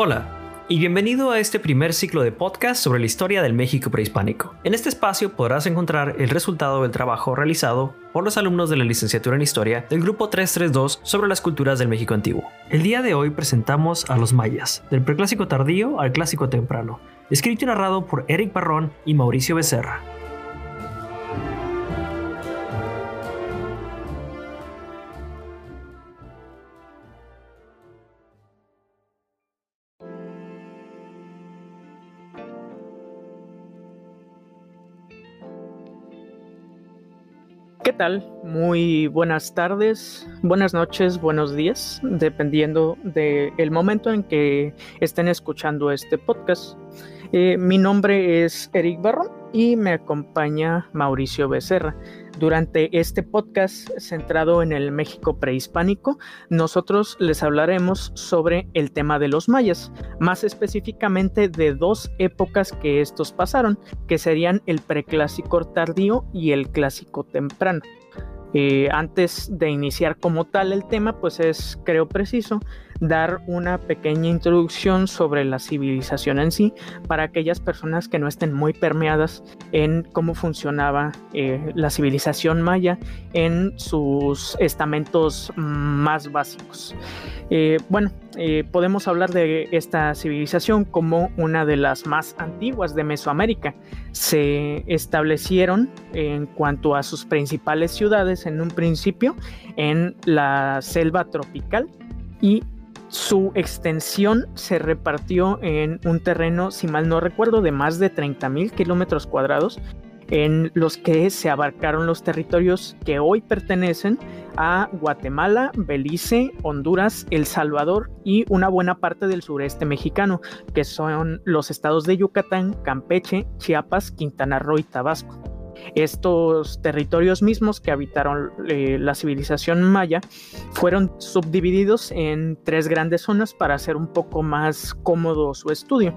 Hola y bienvenido a este primer ciclo de podcast sobre la historia del México prehispánico. En este espacio podrás encontrar el resultado del trabajo realizado por los alumnos de la licenciatura en Historia del grupo 332 sobre las culturas del México antiguo. El día de hoy presentamos a los mayas, del preclásico tardío al clásico temprano, escrito y narrado por Eric Barrón y Mauricio Becerra. Tal? Muy buenas tardes, buenas noches, buenos días, dependiendo del momento en que estén escuchando este podcast. Eh, mi nombre es Eric Barrón y me acompaña Mauricio Becerra. Durante este podcast centrado en el México prehispánico, nosotros les hablaremos sobre el tema de los mayas, más específicamente de dos épocas que estos pasaron, que serían el preclásico tardío y el clásico temprano. Eh, antes de iniciar como tal el tema, pues es, creo preciso, dar una pequeña introducción sobre la civilización en sí para aquellas personas que no estén muy permeadas en cómo funcionaba eh, la civilización maya en sus estamentos más básicos. Eh, bueno, eh, podemos hablar de esta civilización como una de las más antiguas de Mesoamérica. Se establecieron en cuanto a sus principales ciudades en un principio en la selva tropical y su extensión se repartió en un terreno, si mal no recuerdo, de más de 30 mil kilómetros cuadrados, en los que se abarcaron los territorios que hoy pertenecen a Guatemala, Belice, Honduras, El Salvador y una buena parte del sureste mexicano, que son los estados de Yucatán, Campeche, Chiapas, Quintana Roo y Tabasco. Estos territorios mismos que habitaron eh, la civilización maya fueron subdivididos en tres grandes zonas para hacer un poco más cómodo su estudio.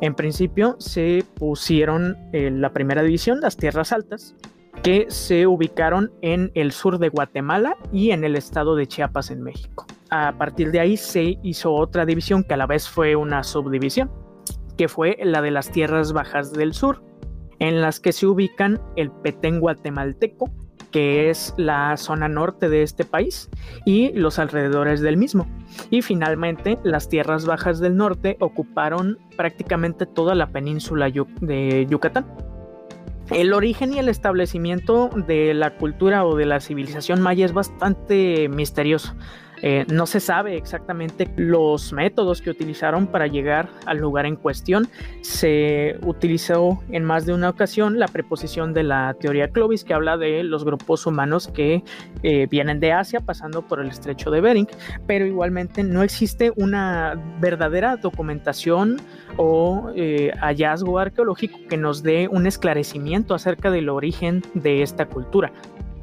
En principio se pusieron en la primera división, las tierras altas, que se ubicaron en el sur de Guatemala y en el estado de Chiapas en México. A partir de ahí se hizo otra división que a la vez fue una subdivisión, que fue la de las tierras bajas del sur, en las que se ubican el Petén guatemalteco, que es la zona norte de este país, y los alrededores del mismo. Y finalmente, las tierras bajas del norte ocuparon prácticamente toda la península de Yucatán. El origen y el establecimiento de la cultura o de la civilización maya es bastante misterioso. Eh, no se sabe exactamente los métodos que utilizaron para llegar al lugar en cuestión. Se utilizó en más de una ocasión la preposición de la teoría Clovis que habla de los grupos humanos que eh, vienen de Asia pasando por el estrecho de Bering, pero igualmente no existe una verdadera documentación o eh, hallazgo arqueológico que nos dé un esclarecimiento acerca del origen de esta cultura.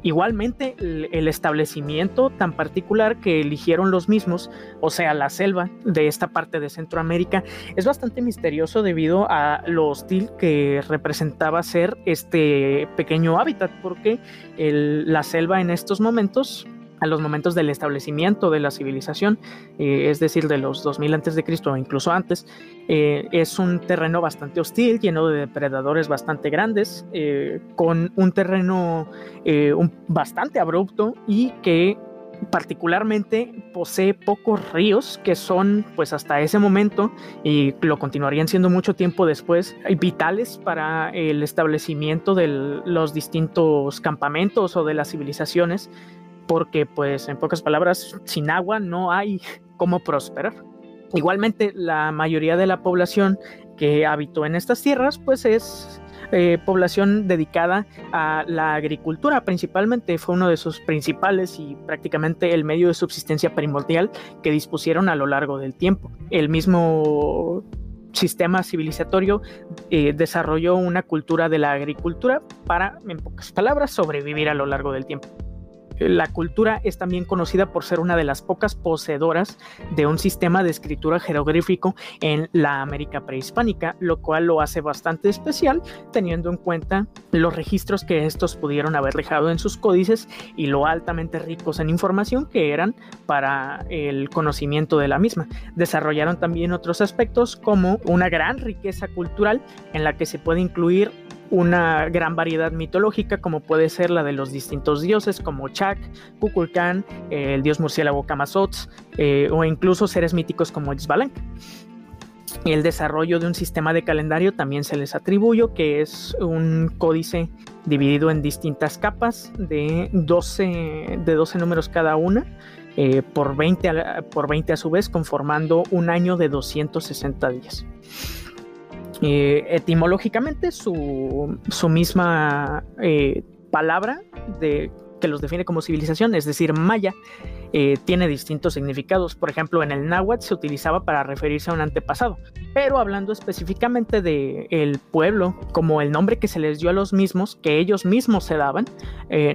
Igualmente, el establecimiento tan particular que eligieron los mismos, o sea, la selva de esta parte de Centroamérica, es bastante misterioso debido a lo hostil que representaba ser este pequeño hábitat, porque la selva en estos momentos a los momentos del establecimiento de la civilización, eh, es decir, de los 2000 antes de Cristo o incluso antes, eh, es un terreno bastante hostil, lleno de depredadores bastante grandes, eh, con un terreno bastante abrupto y que particularmente posee pocos ríos que son pues hasta ese momento y lo continuarían siendo mucho tiempo después vitales para el establecimiento de los distintos campamentos o de las civilizaciones porque pues en pocas palabras, sin agua no hay cómo prosperar. Igualmente, la mayoría de la población que habitó en estas tierras pues es eh, población dedicada a la agricultura principalmente, fue uno de sus principales y prácticamente el medio de subsistencia primordial que dispusieron a lo largo del tiempo. El mismo sistema civilizatorio eh, desarrolló una cultura de la agricultura para, en pocas palabras, sobrevivir a lo largo del tiempo. La cultura es también conocida por ser una de las pocas poseedoras de un sistema de escritura jeroglífico en la América prehispánica, lo cual lo hace bastante especial teniendo en cuenta los registros que estos pudieron haber dejado en sus códices y lo altamente ricos en información que eran para el conocimiento de la misma. Desarrollaron también otros aspectos como una gran riqueza cultural en la que se puede incluir una gran variedad mitológica como puede ser la de los distintos dioses como Chak, Kukulkan, el dios murciélago Kamazots eh, o incluso seres míticos como Xbalanque. El desarrollo de un sistema de calendario también se les atribuye, que es un códice dividido en distintas capas de 12, de 12 números cada una, eh, por, 20 por 20 a su vez, conformando un año de 260 días. Eh, etimológicamente, su, misma eh, palabra de, que los define como civilización, es decir, maya, eh, tiene distintos significados. Por ejemplo, en el náhuatl se utilizaba para referirse a un antepasado, pero hablando específicamente del el pueblo, como el nombre que se les dio a los mismos, que ellos mismos se daban,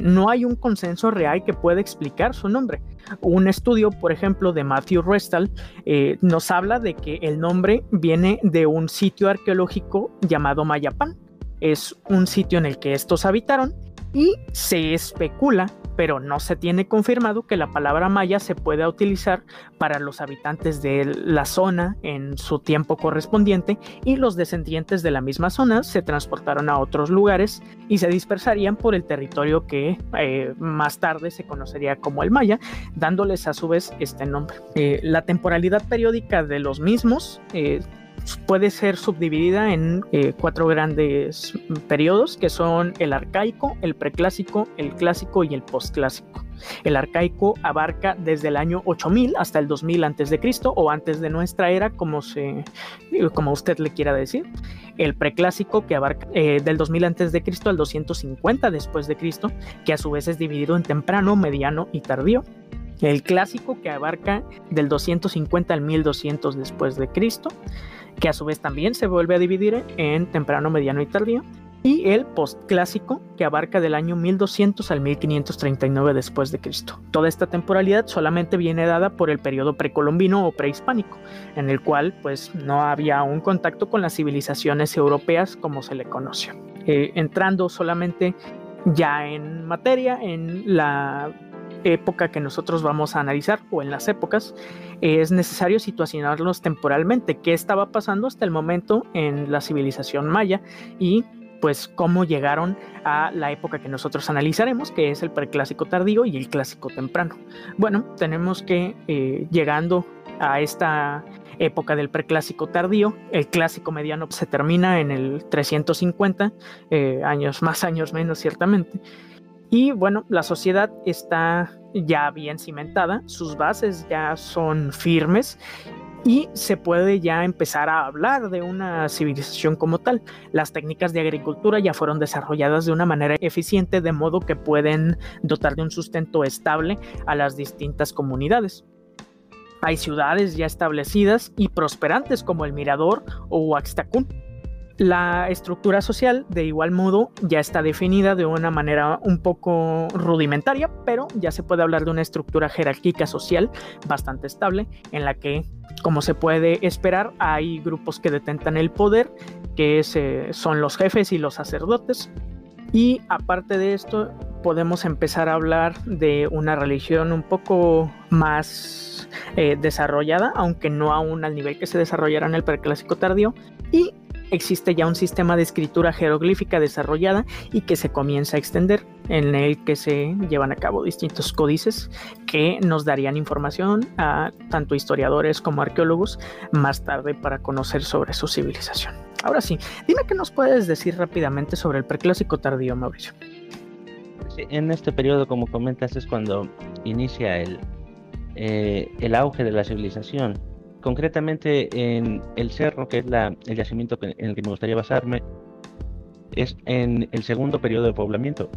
no hay un consenso real que pueda explicar su nombre. Un estudio, por ejemplo, de Matthew Restal eh, nos habla de que el nombre viene de un sitio arqueológico llamado Mayapán. Es un sitio en el que estos habitaron y se especula pero no se tiene confirmado que la palabra maya se pueda utilizar para los habitantes de la zona en su tiempo correspondiente y los descendientes de la misma zona se transportaron a otros lugares y se dispersarían por el territorio que eh, más tarde se conocería como el maya, dándoles a su vez este nombre. Eh, la temporalidad periódica de los mismos eh, puede ser subdividida en eh, cuatro grandes periodos que son el arcaico, el preclásico, el clásico y el postclásico. El arcaico abarca desde el año 8000 hasta el 2000 antes de Cristo o antes de nuestra era, como se como usted le quiera decir. El preclásico que abarca eh, del 2000 antes de Cristo al 250 después de Cristo, que a su vez es dividido en temprano, mediano y tardío el clásico que abarca del 250 al 1200 después de Cristo, que a su vez también se vuelve a dividir en temprano, mediano y tardío, y el postclásico que abarca del año 1200 al 1539 después de Cristo. Toda esta temporalidad solamente viene dada por el periodo precolombino o prehispánico, en el cual pues no había un contacto con las civilizaciones europeas como se le conoció. Eh, entrando solamente ya en materia, en la época que nosotros vamos a analizar o en las épocas, es necesario situacionarlos temporalmente, qué estaba pasando hasta el momento en la civilización maya y pues cómo llegaron a la época que nosotros analizaremos, que es el preclásico tardío y el clásico temprano. Bueno, tenemos que eh, llegando a esta época del preclásico tardío, el clásico mediano se termina en el 350, eh, años más, años menos ciertamente, y bueno, la sociedad está ya bien cimentada, sus bases ya son firmes y se puede ya empezar a hablar de una civilización como tal. Las técnicas de agricultura ya fueron desarrolladas de una manera eficiente de modo que pueden dotar de un sustento estable a las distintas comunidades. Hay ciudades ya establecidas y prosperantes como el Mirador o Huaxtacún la estructura social, de igual modo, ya está definida de una manera un poco rudimentaria, pero ya se puede hablar de una estructura jerárquica social bastante estable, en la que, como se puede esperar, hay grupos que detentan el poder, que son los jefes y los sacerdotes. Y aparte de esto, podemos empezar a hablar de una religión un poco más eh, desarrollada, aunque no aún al nivel que se desarrollará en el preclásico tardío, y existe ya un sistema de escritura jeroglífica desarrollada y que se comienza a extender, en el que se llevan a cabo distintos códices que nos darían información a tanto historiadores como arqueólogos más tarde para conocer sobre su civilización. Ahora sí, dime qué nos puedes decir rápidamente sobre el preclásico tardío, Mauricio. en este periodo, como comentas, es cuando inicia el, eh, el auge de la civilización concretamente en el cerro, que es la, el yacimiento en el que me gustaría basarme, es en el segundo periodo de poblamiento.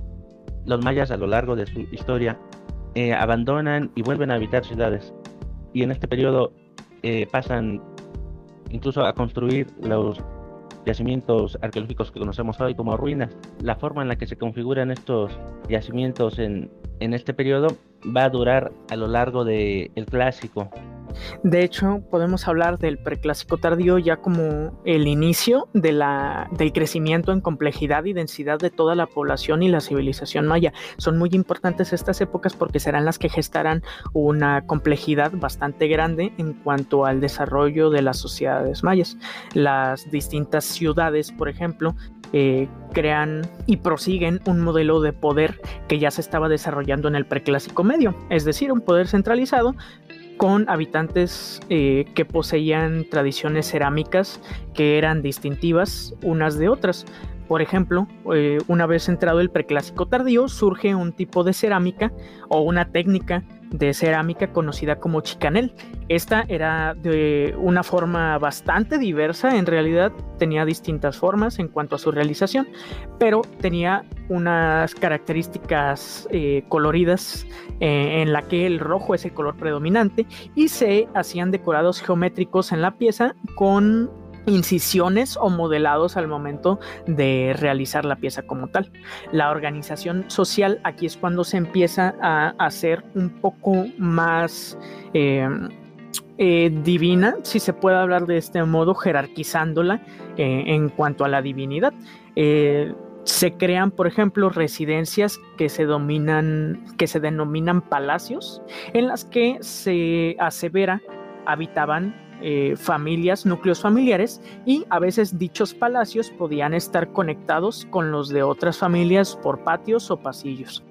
Los mayas a lo largo de su historia eh, abandonan y vuelven a habitar ciudades. Y en este periodo eh, pasan incluso a construir los yacimientos arqueológicos que conocemos hoy como ruinas. La forma en la que se configuran estos yacimientos en este periodo va a durar a lo largo del el clásico. De hecho, podemos hablar del preclásico tardío ya como el inicio del crecimiento en complejidad y densidad de toda la población y la civilización maya. Son muy importantes estas épocas porque serán las que gestarán una complejidad bastante grande en cuanto al desarrollo de las sociedades mayas. Las distintas ciudades, por ejemplo, eh, crean y prosiguen un modelo de poder que ya se estaba desarrollando en el preclásico medio, es decir, un poder centralizado con habitantes eh, que poseían tradiciones cerámicas que eran distintivas unas de otras. Por ejemplo, eh, una vez entrado el preclásico tardío, surge un tipo de cerámica o una técnica de cerámica conocida como chicanel. Esta era de una forma bastante diversa, en realidad tenía distintas formas en cuanto a su realización, pero tenía unas características eh, coloridas eh, en la que el rojo es el color predominante y se hacían decorados geométricos en la pieza con incisiones o modelados al momento de realizar la pieza como tal. La organización social aquí es cuando se empieza a hacer un poco más eh, eh, divina, si se puede hablar de este modo, jerarquizándola eh, en cuanto a la divinidad. se crean, por ejemplo, residencias que se, dominan, que se denominan palacios, en las que se asevera habitaban eh, familias, núcleos familiares, y a veces dichos palacios podían estar conectados con los de otras familias por patios o pasillos.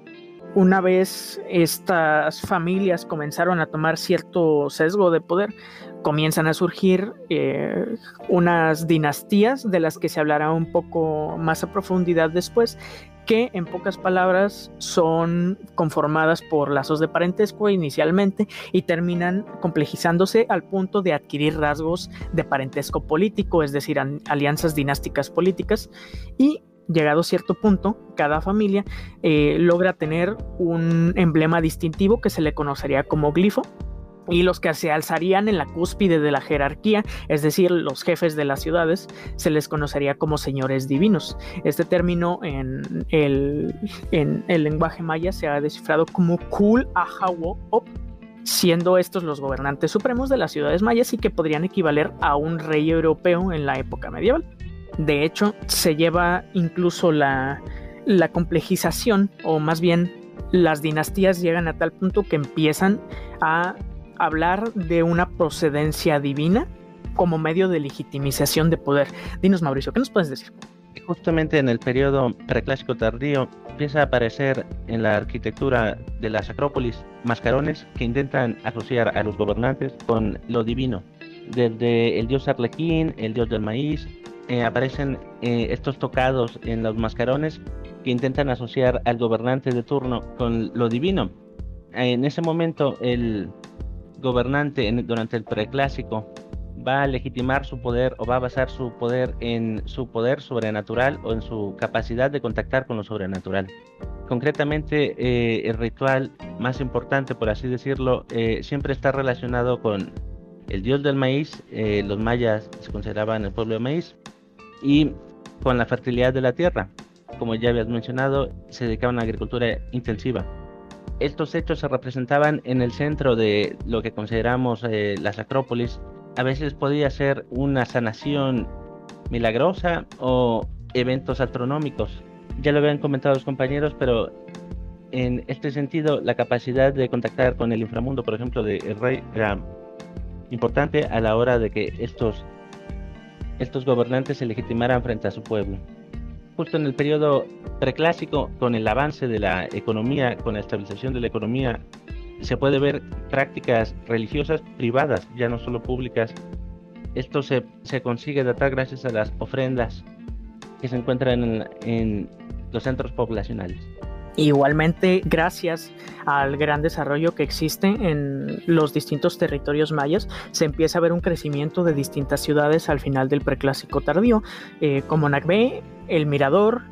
Una vez estas familias comenzaron a tomar cierto sesgo de poder, comienzan a surgir eh, unas dinastías de las que se hablará un poco más a profundidad después, que en pocas palabras son conformadas por lazos de parentesco inicialmente y terminan complejizándose al punto de adquirir rasgos de parentesco político, es decir, alianzas dinásticas políticas. Y llegado a cierto punto, cada familia eh, logra tener un emblema distintivo que se le conocería como glifo y los que se alzarían en la cúspide de la jerarquía, es decir, los jefes de las ciudades, se les conocería como señores divinos. Este término en el, en el lenguaje maya se ha descifrado como Kul Ahawo siendo estos los gobernantes supremos de las ciudades mayas y que podrían equivaler a un rey europeo en la época medieval. De hecho, se lleva incluso la, la complejización, o más bien las dinastías llegan a tal punto que empiezan a hablar de una procedencia divina como medio de legitimización de poder. Dinos, Mauricio, ¿qué nos puedes decir? Justamente en el periodo preclásico tardío empieza a aparecer en la arquitectura de las acrópolis mascarones que intentan asociar a los gobernantes con lo divino. Desde el dios Arlequín, el dios del maíz, eh, aparecen eh, estos tocados en los mascarones que intentan asociar al gobernante de turno con lo divino. En ese momento el, gobernante durante el preclásico va a legitimar su poder o va a basar su poder en su poder sobrenatural o en su capacidad de contactar con lo sobrenatural. Concretamente, eh, el ritual más importante, por así decirlo, eh, siempre está relacionado con el dios del maíz, eh, los mayas se consideraban el pueblo de maíz, y con la fertilidad de la tierra. Como ya habías mencionado, se dedicaban a la agricultura intensiva estos hechos se representaban en el centro de lo que consideramos eh, las acrópolis. A veces podía ser una sanación milagrosa o eventos astronómicos. Ya lo habían comentado los compañeros, pero en este sentido la capacidad de contactar con el inframundo, por ejemplo, del rey era importante a la hora de que estos, estos gobernantes se legitimaran frente a su pueblo justo en el periodo preclásico, con el avance de la economía, con la estabilización de la economía, se puede ver prácticas religiosas privadas, ya no solo públicas. Esto se, se consigue datar gracias a las ofrendas que se encuentran en, en los centros poblacionales. Igualmente, gracias al gran desarrollo que existe en los distintos territorios mayas, se empieza a ver un crecimiento de distintas ciudades al final del preclásico tardío, eh, como Nagbe, El Mirador,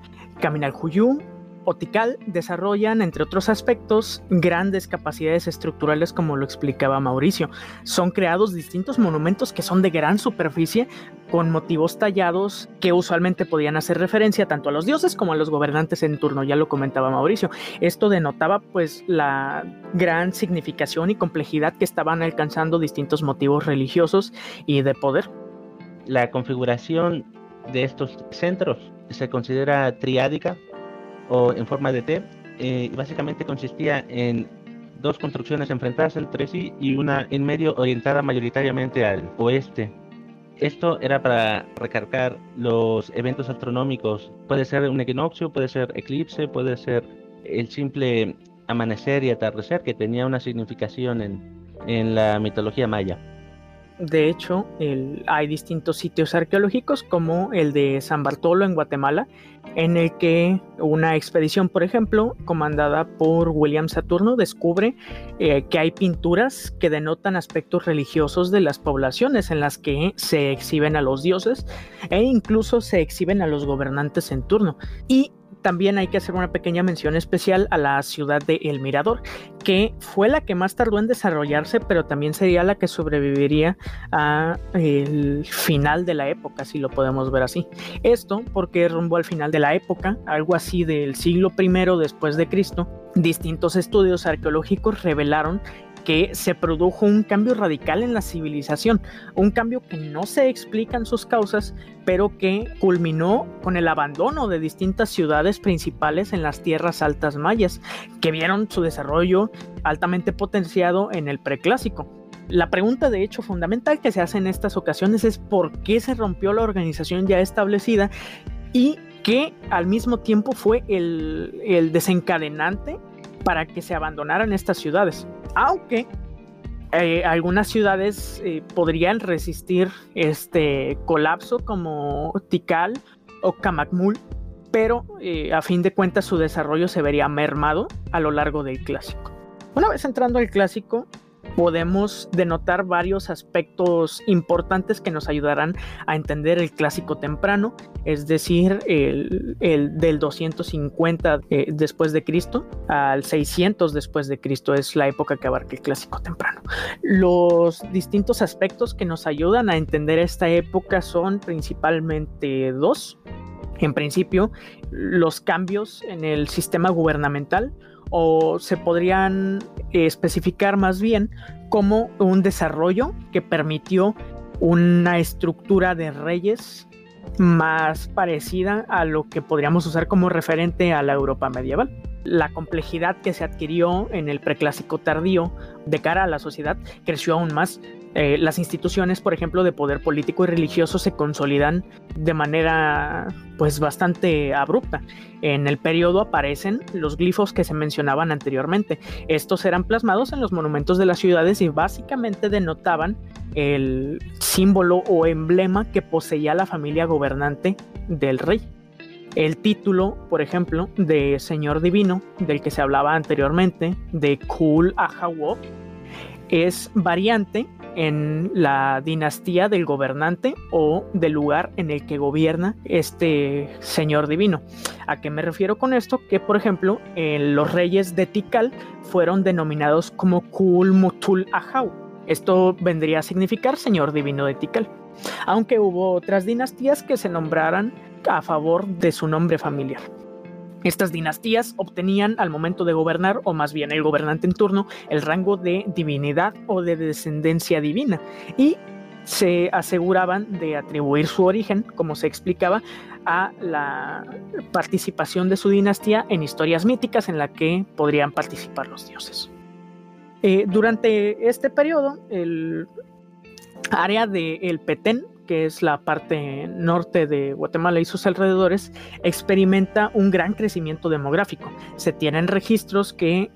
Caminal Juyú, o Tikal desarrollan, entre otros aspectos, grandes capacidades estructurales como lo explicaba Mauricio. Son creados distintos monumentos que son de gran superficie con motivos tallados que usualmente podían hacer referencia tanto a los dioses como a los gobernantes en turno, ya lo comentaba Mauricio. Esto denotaba pues la gran significación y complejidad que estaban alcanzando distintos motivos religiosos y de poder. La configuración de estos centros se considera triádica o en forma de T. Eh, básicamente consistía en dos construcciones enfrentadas entre sí y una en medio orientada mayoritariamente al oeste. Esto era para recargar los eventos astronómicos. Puede ser un equinoccio, puede ser eclipse, puede ser el simple amanecer y atardecer que tenía una significación en, en la mitología maya. De hecho, hay distintos sitios arqueológicos como el de San Bartolo en Guatemala, en el que una expedición, por ejemplo, comandada por William Saturno, descubre eh, que hay pinturas que denotan aspectos religiosos de las poblaciones en las que se exhiben a los dioses e incluso se exhiben a los gobernantes en turno. También hay que hacer una pequeña mención especial a la ciudad de El Mirador, que fue la que más tardó en desarrollarse, pero también sería la que sobreviviría a el final de la época, si lo podemos ver así. Esto porque rumbo al final de la época, algo así del siglo I después de Cristo, distintos estudios arqueológicos revelaron que se produjo un cambio radical en la civilización, un cambio que no se explican sus causas, pero que culminó con el abandono de distintas ciudades principales en las tierras altas mayas, que vieron su desarrollo altamente potenciado en el preclásico. La pregunta de hecho fundamental que se hace en estas ocasiones es por qué se rompió la organización ya establecida y que al mismo tiempo fue el, desencadenante para que se abandonaran estas ciudades. Aunque eh, algunas ciudades eh, podrían resistir este colapso como Tikal o Kamakmul, pero eh, a fin de cuentas su desarrollo se vería mermado a lo largo del clásico. Una vez entrando al clásico, podemos denotar varios aspectos importantes que nos ayudarán a entender el clásico temprano, es decir, el, del 250 eh, después de Cristo al 600 después de Cristo es la época que abarca el clásico temprano. Los distintos aspectos que nos ayudan a entender esta época son principalmente dos. En principio, los cambios en el sistema gubernamental, o se podrían especificar más bien como un desarrollo que permitió una estructura de reyes más parecida a lo que podríamos usar como referente a la Europa medieval. La complejidad que se adquirió en el preclásico tardío de cara a la sociedad creció aún más eh, las instituciones, por ejemplo, de poder político y religioso se consolidan de manera pues bastante abrupta. En el periodo aparecen los glifos que se mencionaban anteriormente. Estos eran plasmados en los monumentos de las ciudades y básicamente denotaban el símbolo o emblema que poseía la familia gobernante del rey. El título, por ejemplo, de Señor Divino, del que se hablaba anteriormente, de Kul Ahawop, es variante en la dinastía del gobernante o del lugar en el que gobierna este señor divino. ¿A qué me refiero con esto? Que por ejemplo los reyes de Tikal fueron denominados como Kul Mutul Ahau. Esto vendría a significar señor divino de Tikal. Aunque hubo otras dinastías que se nombraran a favor de su nombre familiar. Estas dinastías obtenían al momento de gobernar, o más bien el gobernante en turno, el rango de divinidad o de descendencia divina y se aseguraban de atribuir su origen, como se explicaba, a la participación de su dinastía en historias míticas en la que podrían participar los dioses. Eh, durante este periodo, el área de El Petén que es la parte norte de Guatemala y sus alrededores, experimenta un gran crecimiento demográfico. Se tienen registros que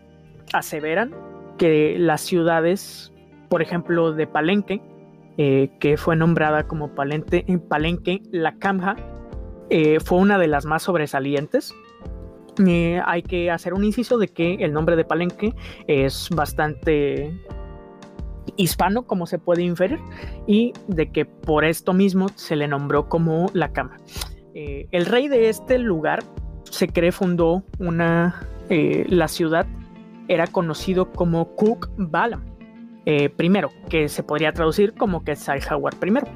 aseveran que las ciudades, por ejemplo, de Palenque, eh, que fue nombrada como Palente, Palenque, la Camja, eh, fue una de las más sobresalientes. Eh, hay que hacer un inciso de que el nombre de Palenque es bastante hispano, como se puede inferir, y de que por esto mismo se le nombró como la cama. Eh, el rey de este lugar se cree fundó una, eh, la ciudad era conocido como Cook Balam. Eh, primero, que se podría traducir como Quetzalhawar primero.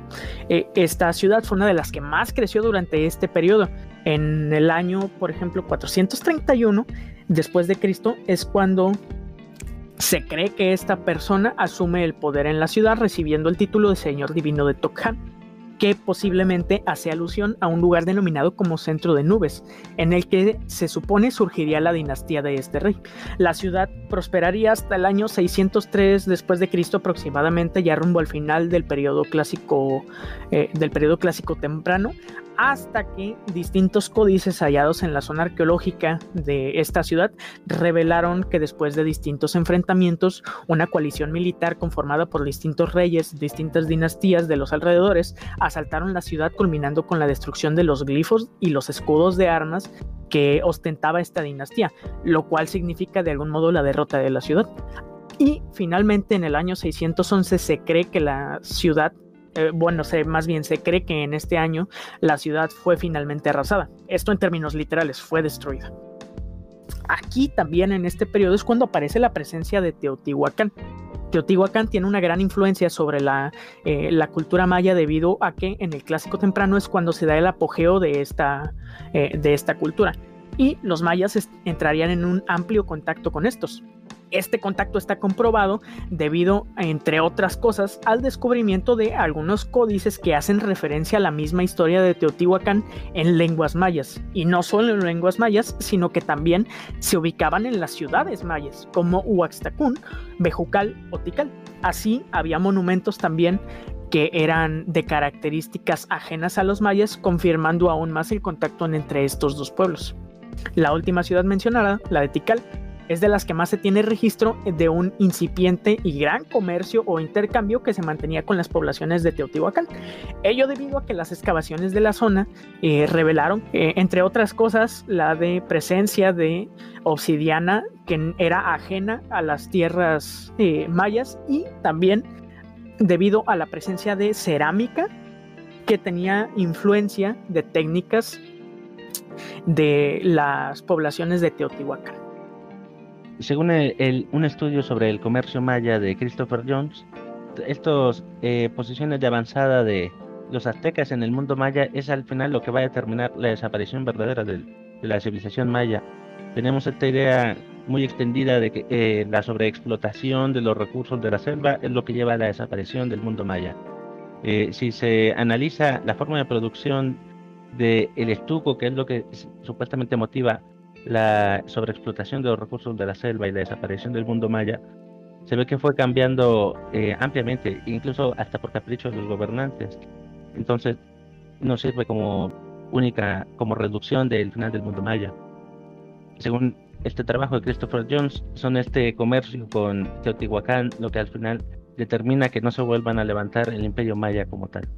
Eh, esta ciudad fue una de las que más creció durante este periodo. En el año, por ejemplo, 431 después de Cristo es cuando se cree que esta persona asume el poder en la ciudad recibiendo el título de Señor Divino de Tokhan que posiblemente hace alusión a un lugar denominado como Centro de Nubes, en el que se supone surgiría la dinastía de este rey. La ciudad prosperaría hasta el año 603 después de Cristo aproximadamente, ya rumbo al final del periodo clásico, eh, del periodo clásico temprano, hasta que distintos códices hallados en la zona arqueológica de esta ciudad revelaron que después de distintos enfrentamientos, una coalición militar conformada por distintos reyes, distintas dinastías de los alrededores, asaltaron la ciudad culminando con la destrucción de los glifos y los escudos de armas que ostentaba esta dinastía, lo cual significa de algún modo la derrota de la ciudad. Y finalmente en el año 611 se cree que la ciudad eh, bueno, se, más bien se cree que en este año la ciudad fue finalmente arrasada. Esto en términos literales, fue destruida. Aquí también en este periodo es cuando aparece la presencia de Teotihuacán. Teotihuacán tiene una gran influencia sobre la, eh, cultura maya debido a que en el clásico temprano es cuando se da el apogeo de esta, eh, de esta cultura y los mayas entrarían en un amplio contacto con estos. Este contacto está comprobado debido, entre otras cosas, al descubrimiento de algunos códices que hacen referencia a la misma historia de Teotihuacán en lenguas mayas. Y no solo en lenguas mayas, sino que también se ubicaban en las ciudades mayas, como Huaxtacún, Bejucal o Tikal. Así había monumentos también que eran de características ajenas a los mayas, confirmando aún más el contacto entre estos dos pueblos. La última ciudad mencionada, la de Tikal, es de las que más se tiene registro de un incipiente y gran comercio o intercambio que se mantenía con las poblaciones de Teotihuacán. Ello debido a que las excavaciones de la zona eh, revelaron, eh, entre otras cosas, la de presencia de obsidiana que era ajena a las tierras eh, mayas y también debido a la presencia de cerámica que tenía influencia de técnicas de las poblaciones de Teotihuacán. Según un estudio sobre el comercio maya de Christopher Jones, estas eh, posiciones de avanzada de los aztecas en el mundo maya es al final lo que va a determinar la desaparición verdadera de, la civilización maya. Tenemos esta idea muy extendida de que eh, la sobreexplotación de los recursos de la selva es lo que lleva a la desaparición del mundo maya. Eh, si se analiza la forma de producción del el estuco, que es lo que supuestamente motiva la sobreexplotación de los recursos de la selva y la desaparición del mundo maya, se ve que fue cambiando eh, ampliamente, incluso hasta por capricho de los gobernantes. Entonces, no sirve como única, como reducción del final del mundo maya. Según este trabajo de Christopher Jones, son este comercio con Teotihuacán lo que al final determina que no se vuelvan a levantar el imperio maya como tal.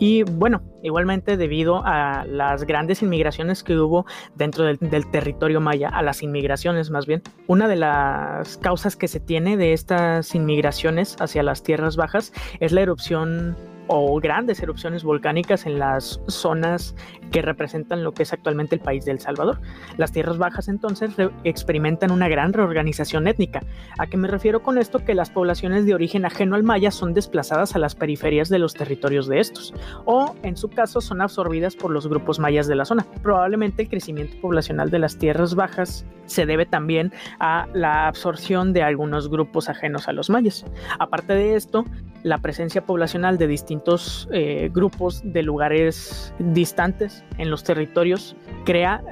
Y bueno, igualmente debido a las grandes inmigraciones que hubo dentro del, territorio maya, a las inmigraciones más bien, una de las causas que se tiene de estas inmigraciones hacia las tierras bajas es la erupción o grandes erupciones volcánicas en las zonas que representan lo que es actualmente el país de El Salvador. Las tierras bajas entonces experimentan una gran reorganización étnica. ¿A qué me refiero con esto? Que las poblaciones de origen ajeno al maya son desplazadas a las periferias de los territorios de estos, o en su caso son absorbidas por los grupos mayas de la zona. Probablemente el crecimiento poblacional de las tierras bajas se debe también a la absorción de algunos grupos ajenos a los mayas. Aparte de esto, la presencia poblacional de distintos eh, grupos de lugares distantes en los territorios crea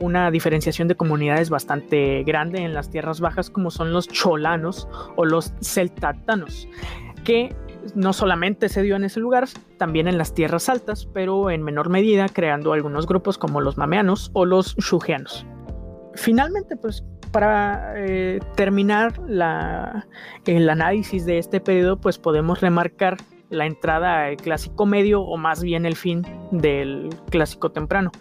una diferenciación de comunidades bastante grande en las tierras bajas como son los cholanos o los celtatanos, que no solamente se dio en ese lugar, también en las tierras altas, pero en menor medida creando algunos grupos como los mameanos o los shugeanos. Finalmente, pues para eh, terminar el análisis de este periodo, pues podemos remarcar la entrada al clásico medio o más bien el fin del clásico temprano.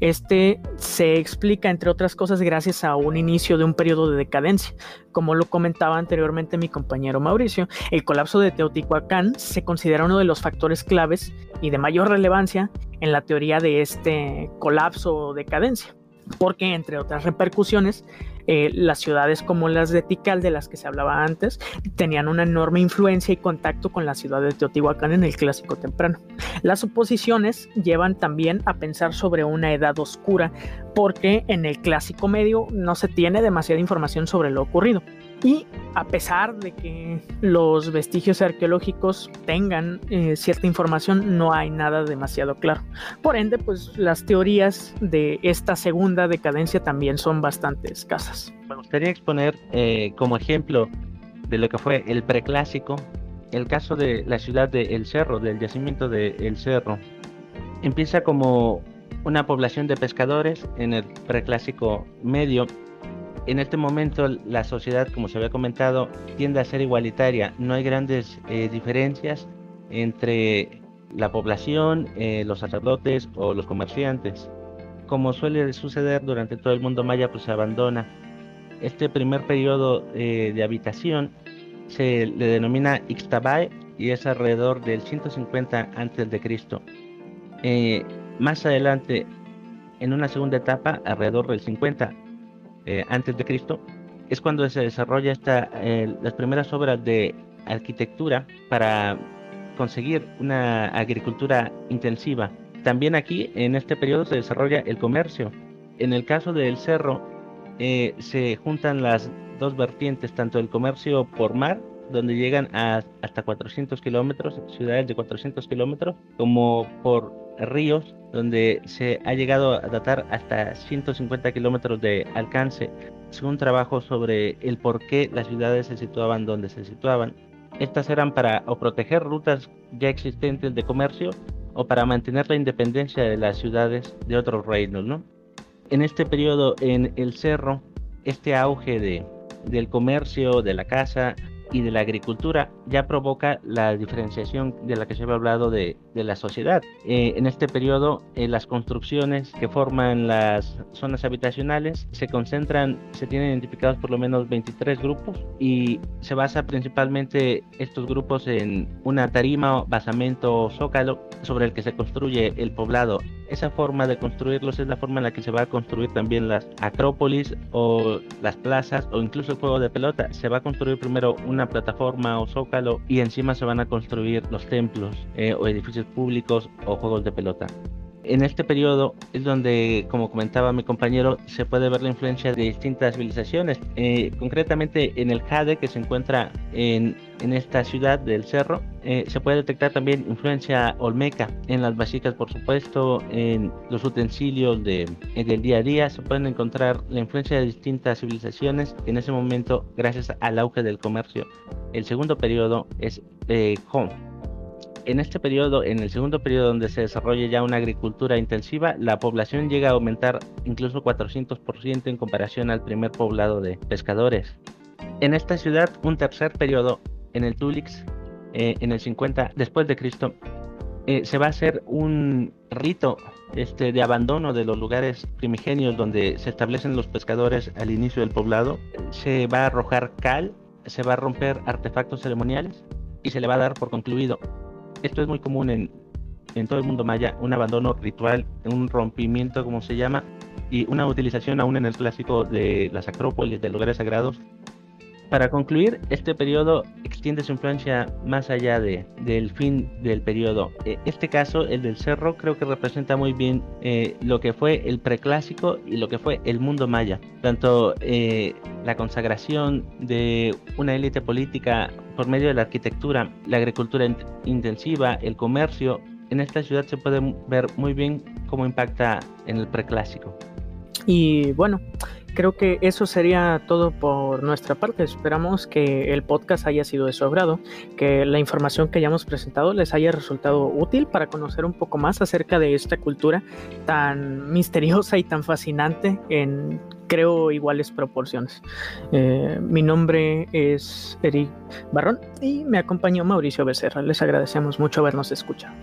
Este se explica, entre otras cosas, gracias a un inicio de un periodo de decadencia. Como lo comentaba anteriormente mi compañero Mauricio, el colapso de Teotihuacán se considera uno de los factores claves y de mayor relevancia en la teoría de este colapso o decadencia. porque entre otras repercusiones, eh, las ciudades como las de Tikal, de las que se hablaba antes, tenían una enorme influencia y contacto con la ciudad de Teotihuacán en el clásico temprano. Las suposiciones llevan también a pensar sobre una edad oscura, porque en el clásico medio no se tiene demasiada información sobre lo ocurrido. Y a pesar de que los vestigios arqueológicos tengan eh, cierta información, no hay nada demasiado claro. Por ende, pues las teorías de esta segunda decadencia también son bastante escasas. Me gustaría exponer eh, como ejemplo de lo que fue el preclásico, el caso de la ciudad de El Cerro, del yacimiento de El Cerro. Empieza como una población de pescadores en el preclásico medio en este momento la sociedad, como se había comentado, tiende a ser igualitaria. No hay grandes eh, diferencias entre la población, eh, los sacerdotes o los comerciantes. Como suele suceder durante todo el mundo maya, pues se abandona. Este primer periodo eh, de habitación se le denomina Ixtabay y es alrededor del 150 a.C. Más adelante, en una segunda etapa, alrededor del 50 eh, antes de Cristo, es cuando se desarrolla esta, eh, las primeras obras de arquitectura para conseguir una agricultura intensiva. También aquí, en este periodo, se desarrolla el comercio. En el caso del cerro, eh, se juntan las dos vertientes, tanto el comercio por mar, donde llegan a hasta 400 kilómetros, ciudades de 400 kilómetros, como por ríos, donde se ha llegado a datar hasta 150 kilómetros de alcance, según trabajo sobre el por qué las ciudades se situaban donde se situaban. Estas eran para o proteger rutas ya existentes de comercio o para mantener la independencia de las ciudades de otros reinos. ¿no? En este periodo, en el cerro, este auge de, del comercio, de la casa, y de la agricultura ya provoca la diferenciación de la que se había hablado de, de la sociedad. Eh, en este periodo, eh, las construcciones que forman las zonas habitacionales se concentran, se tienen identificados por lo menos 23 grupos y se basa principalmente estos grupos en una tarima, basamento o zócalo sobre el que se construye el poblado. Esa forma de construirlos es la forma en la que se va a construir también las acrópolis o las plazas o incluso el juego de pelota. Se va a construir primero una plataforma o zócalo y encima se van a construir los templos eh, o edificios públicos o juegos de pelota. En este periodo es donde, como comentaba mi compañero, se puede ver la influencia de distintas civilizaciones, eh, concretamente en el Jade que se encuentra en, en esta ciudad del cerro, eh, se puede detectar también influencia olmeca en las vasijas, por supuesto, en los utensilios de, del día a día, se pueden encontrar la influencia de distintas civilizaciones en ese momento gracias al auge del comercio. El segundo periodo es eh, en este periodo, en el segundo periodo donde se desarrolla ya una agricultura intensiva, la población llega a aumentar incluso 400% en comparación al primer poblado de pescadores. En esta ciudad, un tercer periodo, en el Tulix, eh, en el 50 después de Cristo, eh, se va a hacer un rito este, de abandono de los lugares primigenios donde se establecen los pescadores al inicio del poblado. Se va a arrojar cal, se va a romper artefactos ceremoniales y se le va a dar por concluido esto es muy común en, en todo el mundo maya, un abandono ritual, un rompimiento, como se llama, y una utilización aún en el clásico de las acrópolis, de lugares sagrados, para concluir, este periodo extiende su influencia más allá de, del fin del periodo. Eh, este caso, el del cerro, creo que representa muy bien eh, lo que fue el preclásico y lo que fue el mundo maya. Tanto eh, la consagración de una élite política por medio de la arquitectura, la agricultura intensiva, el comercio, en esta ciudad se puede ver muy bien cómo impacta en el preclásico. Y bueno, creo que eso sería todo por nuestra parte. Esperamos que el podcast haya sido de su agrado, que la información que hayamos presentado les haya resultado útil para conocer un poco más acerca de esta cultura tan misteriosa y tan fascinante en creo iguales proporciones. Eh, mi nombre es Eric Barrón y me acompañó Mauricio Becerra. Les agradecemos mucho habernos escuchado.